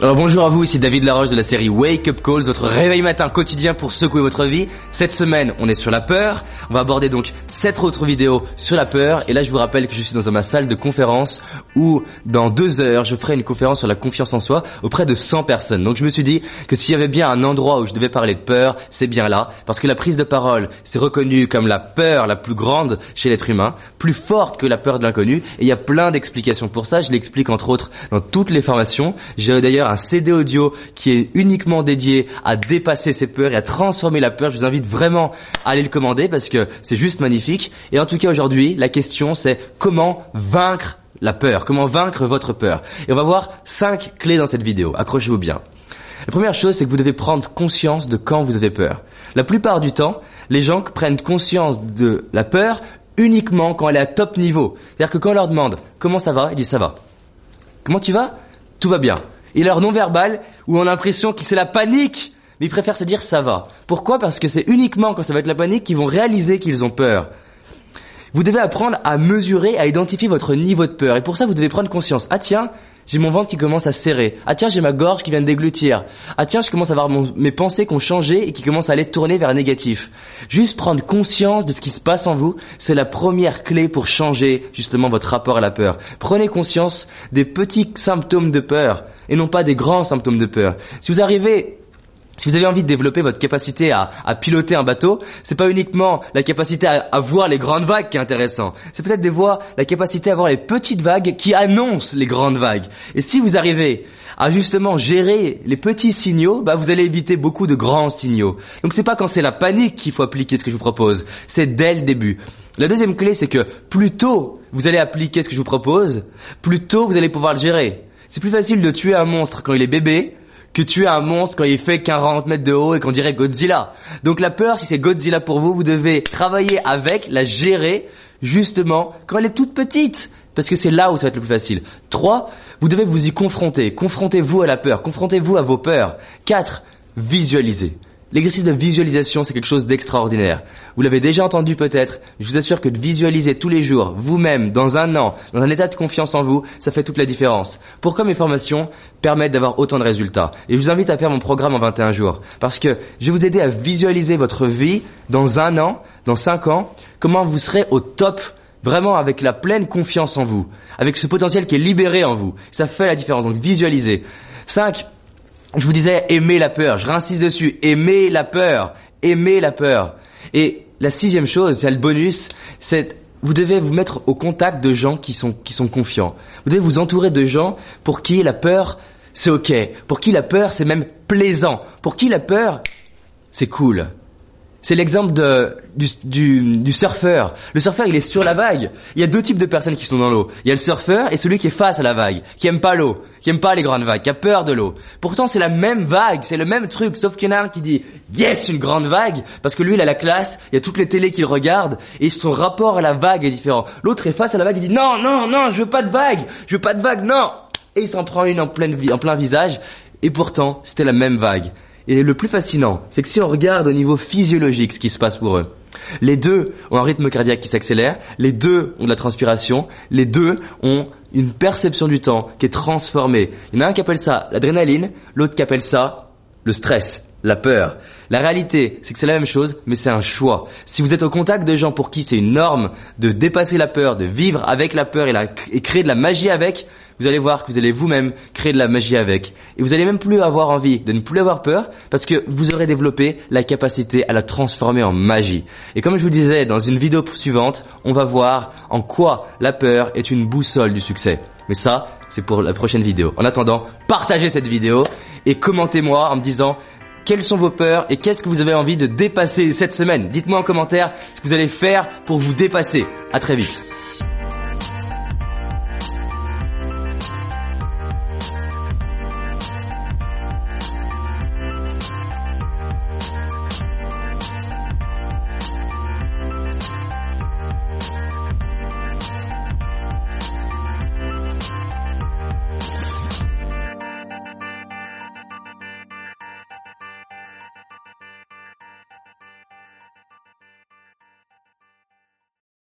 Alors bonjour à vous, ici David Laroche de la série Wake Up Calls, votre réveil matin quotidien pour secouer votre vie. Cette semaine, on est sur la peur. On va aborder donc sept autres vidéos sur la peur. Et là, je vous rappelle que je suis dans ma salle de conférence où dans deux heures, je ferai une conférence sur la confiance en soi auprès de 100 personnes. Donc je me suis dit que s'il y avait bien un endroit où je devais parler de peur, c'est bien là. Parce que la prise de parole, c'est reconnu comme la peur la plus grande chez l'être humain, plus forte que la peur de l'inconnu. Et il y a plein d'explications pour ça. Je l'explique entre autres dans toutes les formations. J'ai d'ailleurs un CD audio qui est uniquement dédié à dépasser ses peurs et à transformer la peur. Je vous invite vraiment à aller le commander parce que c'est juste magnifique. Et en tout cas aujourd'hui, la question c'est comment vaincre la peur, comment vaincre votre peur? Et on va voir cinq clés dans cette vidéo. Accrochez-vous bien. La première chose, c'est que vous devez prendre conscience de quand vous avez peur. La plupart du temps, les gens prennent conscience de la peur uniquement quand elle est à top niveau. C'est-à-dire que quand on leur demande comment ça va, ils disent ça va. Comment tu vas Tout va bien et leur non-verbal où on a l'impression que c'est la panique, mais ils préfèrent se dire ça va. Pourquoi? Parce que c'est uniquement quand ça va être la panique qu'ils vont réaliser qu'ils ont peur. Vous devez apprendre à mesurer, à identifier votre niveau de peur. Et pour ça, vous devez prendre conscience. Ah tiens, j'ai mon ventre qui commence à serrer. Ah tiens, j'ai ma gorge qui vient de déglutir. Ah tiens, je commence à avoir mes pensées qui ont changé et qui commencent à aller tourner vers un négatif. Juste prendre conscience de ce qui se passe en vous, c'est la première clé pour changer justement votre rapport à la peur. Prenez conscience des petits symptômes de peur et non pas des grands symptômes de peur. Si vous arrivez si vous avez envie de développer votre capacité à, piloter un bateau, c'est pas uniquement la capacité à, voir les grandes vagues qui est intéressant. C'est peut-être des la capacité à voir les petites vagues qui annoncent les grandes vagues. Et si vous arrivez à justement gérer les petits signaux, bah vous allez éviter beaucoup de grands signaux. Donc c'est pas quand c'est la panique qu'il faut appliquer ce que je vous propose, c'est dès le début. La deuxième clé, c'est que plus tôt vous allez appliquer ce que je vous propose, plus tôt vous allez pouvoir le gérer. C'est plus facile de tuer un monstre quand il est bébé que tuer un monstre quand il fait 40 mètres de haut et qu'on dirait Godzilla. Donc la peur, si c'est Godzilla pour vous, vous devez travailler avec, la gérer, justement, quand elle est toute petite. Parce que c'est là où ça va être le plus facile. 3. Vous devez vous y confronter. Confrontez-vous à la peur. Confrontez-vous à vos peurs. 4. Visualisez. L'exercice de visualisation, c'est quelque chose d'extraordinaire. Vous l'avez déjà entendu peut-être. Je vous assure que de visualiser tous les jours, vous-même, dans un an, dans un état de confiance en vous, ça fait toute la différence. Pourquoi mes formations permettent d'avoir autant de résultats? Et je vous invite à faire mon programme en 21 jours. Parce que je vais vous aider à visualiser votre vie dans un an, dans cinq ans, comment vous serez au top vraiment avec la pleine confiance en vous, avec ce potentiel qui est libéré en vous. Ça fait la différence. Donc visualisez. 5. Je vous disais, aimez la peur. Je réinsiste dessus. Aimez la peur. Aimez la peur. Et la sixième chose, c'est le bonus, c'est vous devez vous mettre au contact de gens qui sont, qui sont confiants. Vous devez vous entourer de gens pour qui la peur, c'est ok. Pour qui la peur, c'est même plaisant. Pour qui la peur, c'est cool. C'est l'exemple de, du, du, du, surfeur. Le surfeur, il est sur la vague. Il y a deux types de personnes qui sont dans l'eau. Il y a le surfeur et celui qui est face à la vague, qui aime pas l'eau, qui aime pas les grandes vagues, qui a peur de l'eau. Pourtant, c'est la même vague, c'est le même truc, sauf qu'il y en a un qui dit yes, une grande vague, parce que lui, il a la classe, il y a toutes les télés qu'il regarde, et son rapport à la vague est différent. L'autre est face à la vague, il dit non, non, non, je veux pas de vague, je veux pas de vague, non. Et il s'en prend une en, pleine, en plein visage, et pourtant, c'était la même vague. Et le plus fascinant, c'est que si on regarde au niveau physiologique ce qui se passe pour eux, les deux ont un rythme cardiaque qui s'accélère, les deux ont de la transpiration, les deux ont une perception du temps qui est transformée. Il y en a un qui appelle ça l'adrénaline, l'autre qui appelle ça le stress, la peur. La réalité, c'est que c'est la même chose, mais c'est un choix. Si vous êtes au contact de gens pour qui c'est une norme de dépasser la peur, de vivre avec la peur et créer de la magie avec, vous allez voir que vous allez vous-même créer de la magie avec. Et vous allez même plus avoir envie de ne plus avoir peur parce que vous aurez développé la capacité à la transformer en magie. Et comme je vous disais dans une vidéo suivante, on va voir en quoi la peur est une boussole du succès. Mais ça, c'est pour la prochaine vidéo. En attendant, partagez cette vidéo et commentez-moi en me disant quelles sont vos peurs et qu'est-ce que vous avez envie de dépasser cette semaine? Dites-moi en commentaire ce que vous allez faire pour vous dépasser. À très vite.